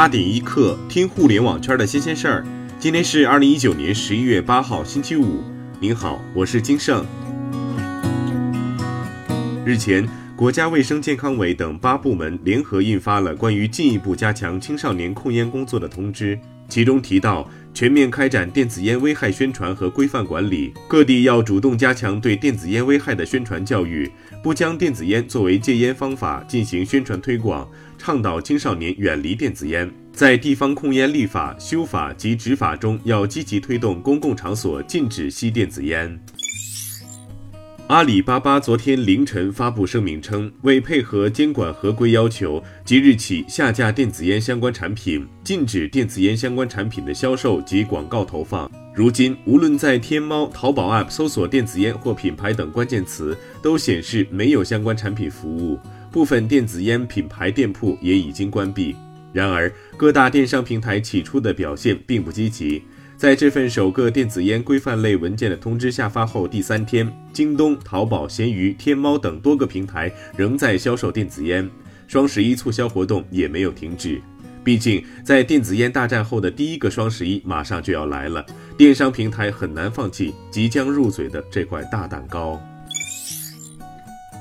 八点一刻，听互联网圈的新鲜事儿。今天是二零一九年十一月八号，星期五。您好，我是金盛。日前，国家卫生健康委等八部门联合印发了关于进一步加强青少年控烟工作的通知，其中提到。全面开展电子烟危害宣传和规范管理，各地要主动加强对电子烟危害的宣传教育，不将电子烟作为戒烟方法进行宣传推广，倡导青少年远离电子烟。在地方控烟立法、修法及执法中，要积极推动公共场所禁止吸电子烟。阿里巴巴昨天凌晨发布声明称，为配合监管合规要求，即日起下架电子烟相关产品，禁止电子烟相关产品的销售及广告投放。如今，无论在天猫、淘宝 App 搜索电子烟或品牌等关键词，都显示没有相关产品服务。部分电子烟品牌店铺也已经关闭。然而，各大电商平台起初的表现并不积极。在这份首个电子烟规范类文件的通知下发后第三天，京东、淘宝、闲鱼、天猫等多个平台仍在销售电子烟，双十一促销活动也没有停止。毕竟，在电子烟大战后的第一个双十一马上就要来了，电商平台很难放弃即将入嘴的这块大蛋糕。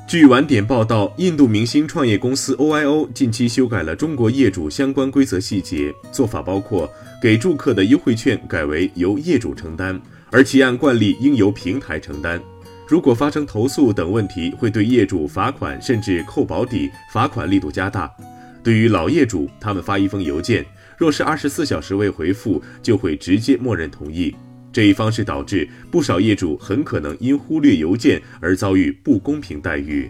据晚点报道，印度明星创业公司 OIO 近期修改了中国业主相关规则细节，做法包括给住客的优惠券改为由业主承担，而其按惯例应由平台承担。如果发生投诉等问题，会对业主罚款甚至扣保底，罚款力度加大。对于老业主，他们发一封邮件，若是二十四小时未回复，就会直接默认同意。这一方式导致不少业主很可能因忽略邮件而遭遇不公平待遇。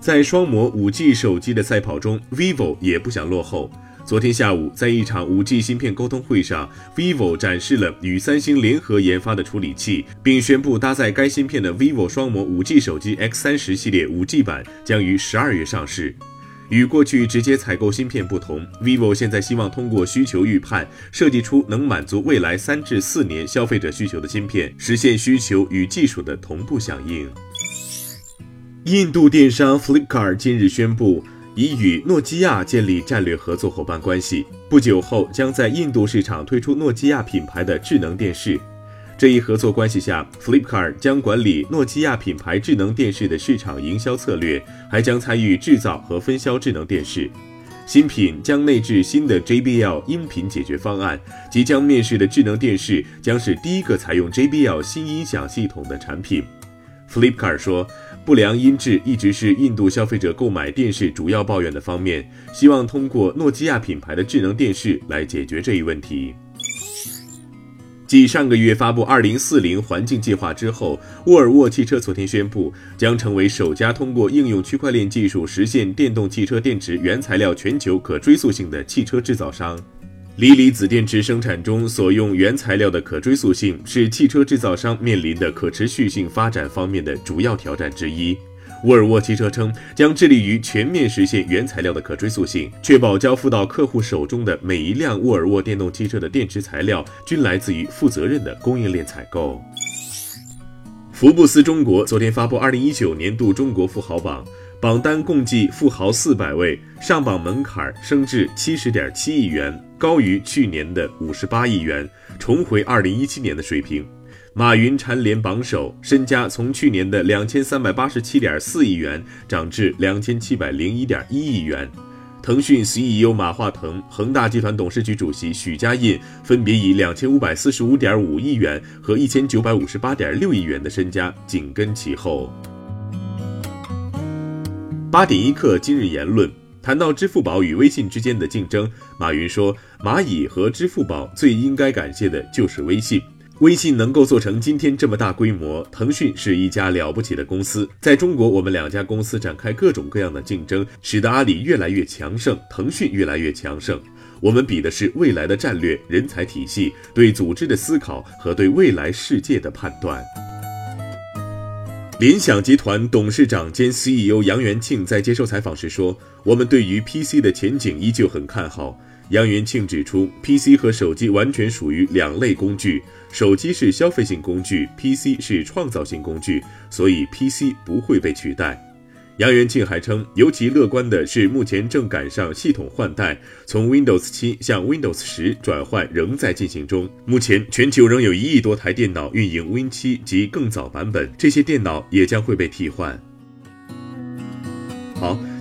在双模 5G 手机的赛跑中，vivo 也不想落后。昨天下午，在一场 5G 芯片沟通会上，vivo 展示了与三星联合研发的处理器，并宣布搭载该芯片的 vivo 双模 5G 手机 X30 系列 5G 版将于十二月上市。与过去直接采购芯片不同，vivo 现在希望通过需求预判，设计出能满足未来三至四年消费者需求的芯片，实现需求与技术的同步响应。印度电商 Flipkart 近日宣布，已与诺基亚建立战略合作伙伴关系，不久后将在印度市场推出诺基亚品牌的智能电视。这一合作关系下，Flipkart 将管理诺基亚品牌智能电视的市场营销策略，还将参与制造和分销智能电视。新品将内置新的 JBL 音频解决方案，即将面世的智能电视将是第一个采用 JBL 新音响系统的产品。Flipkart 说，不良音质一直是印度消费者购买电视主要抱怨的方面，希望通过诺基亚品牌的智能电视来解决这一问题。继上个月发布二零四零环境计划之后，沃尔沃汽车昨天宣布，将成为首家通过应用区块链技术实现电动汽车电池原材料全球可追溯性的汽车制造商。锂离子电池生产中所用原材料的可追溯性，是汽车制造商面临的可持续性发展方面的主要挑战之一。沃尔沃汽车称，将致力于全面实现原材料的可追溯性，确保交付到客户手中的每一辆沃尔沃电动汽车的电池材料均来自于负责任的供应链采购。福布斯中国昨天发布二零一九年度中国富豪榜，榜单共计富豪四百位，上榜门槛升至七十点七亿元，高于去年的五十八亿元，重回二零一七年的水平。马云蝉联榜首，身家从去年的两千三百八十七点四亿元涨至两千七百零一点一亿元。腾讯 CEO 马化腾、恒大集团董事局主席许家印分别以两千五百四十五点五亿元和一千九百五十八点六亿元的身家紧跟其后。八点一刻，今日言论谈到支付宝与微信之间的竞争，马云说，蚂蚁和支付宝最应该感谢的就是微信。微信能够做成今天这么大规模，腾讯是一家了不起的公司。在中国，我们两家公司展开各种各样的竞争，使得阿里越来越强盛，腾讯越来越强盛。我们比的是未来的战略、人才体系、对组织的思考和对未来世界的判断。联想集团董事长兼 CEO 杨元庆在接受采访时说：“我们对于 PC 的前景依旧很看好。”杨元庆指出，PC 和手机完全属于两类工具，手机是消费性工具，PC 是创造性工具，所以 PC 不会被取代。杨元庆还称，尤其乐观的是，目前正赶上系统换代，从 Windows 7向 Windows 10转换仍在进行中。目前，全球仍有一亿多台电脑运营 Win 7及更早版本，这些电脑也将会被替换。好，